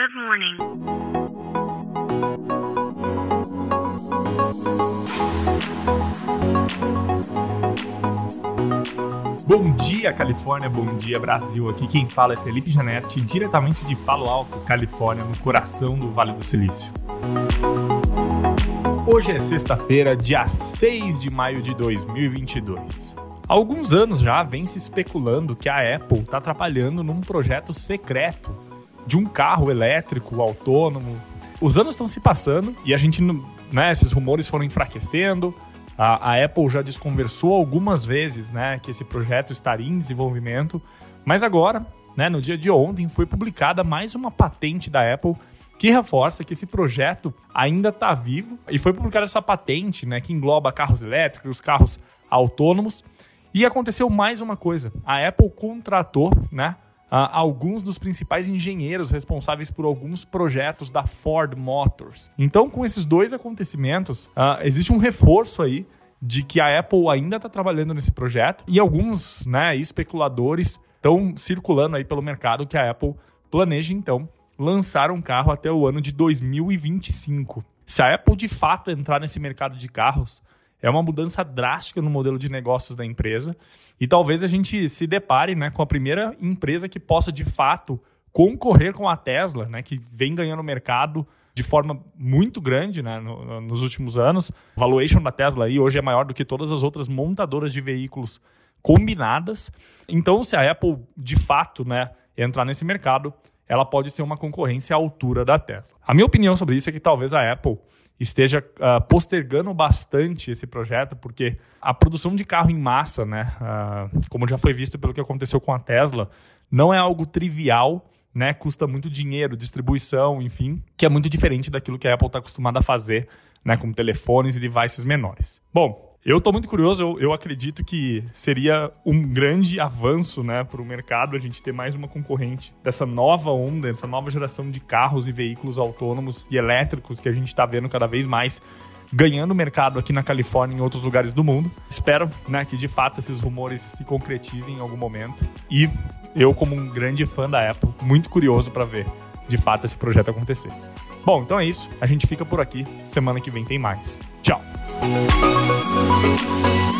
Good morning. Bom dia, Califórnia. Bom dia, Brasil. Aqui quem fala é Felipe Janetti, diretamente de Palo Alto, Califórnia, no coração do Vale do Silício. Hoje é sexta-feira, dia 6 de maio de 2022. Há alguns anos já vem se especulando que a Apple está trabalhando num projeto secreto de um carro elétrico autônomo. Os anos estão se passando e a gente, né, esses rumores foram enfraquecendo. A, a, Apple já desconversou algumas vezes, né, que esse projeto estaria em desenvolvimento, mas agora, né, no dia de ontem, foi publicada mais uma patente da Apple que reforça que esse projeto ainda está vivo e foi publicada essa patente, né, que engloba carros elétricos, carros autônomos. E aconteceu mais uma coisa: a Apple contratou, né, Uh, alguns dos principais engenheiros responsáveis por alguns projetos da Ford Motors. Então, com esses dois acontecimentos, uh, existe um reforço aí de que a Apple ainda está trabalhando nesse projeto e alguns né, especuladores estão circulando aí pelo mercado que a Apple planeja então lançar um carro até o ano de 2025. Se a Apple de fato entrar nesse mercado de carros, é uma mudança drástica no modelo de negócios da empresa e talvez a gente se depare né, com a primeira empresa que possa de fato concorrer com a Tesla, né, que vem ganhando mercado de forma muito grande né, no, nos últimos anos. A valuation da Tesla aí hoje é maior do que todas as outras montadoras de veículos combinadas. Então, se a Apple de fato né, entrar nesse mercado, ela pode ser uma concorrência à altura da Tesla. A minha opinião sobre isso é que talvez a Apple esteja uh, postergando bastante esse projeto, porque a produção de carro em massa, né, uh, como já foi visto pelo que aconteceu com a Tesla, não é algo trivial, né, custa muito dinheiro, distribuição, enfim, que é muito diferente daquilo que a Apple está acostumada a fazer né, com telefones e devices menores. Bom, eu estou muito curioso, eu, eu, acredito que seria um grande avanço né, para o mercado a gente ter mais uma concorrente dessa nova onda, dessa nova geração de carros e veículos autônomos e elétricos que a gente está vendo cada vez mais ganhando mercado aqui na Califórnia e em outros lugares do mundo. Espero né, que de fato esses rumores se concretizem em algum momento. E eu, como um grande fã da Apple, muito curioso para ver de fato esse projeto acontecer. Bom, então é isso. A gente fica por aqui. Semana que vem tem mais. You.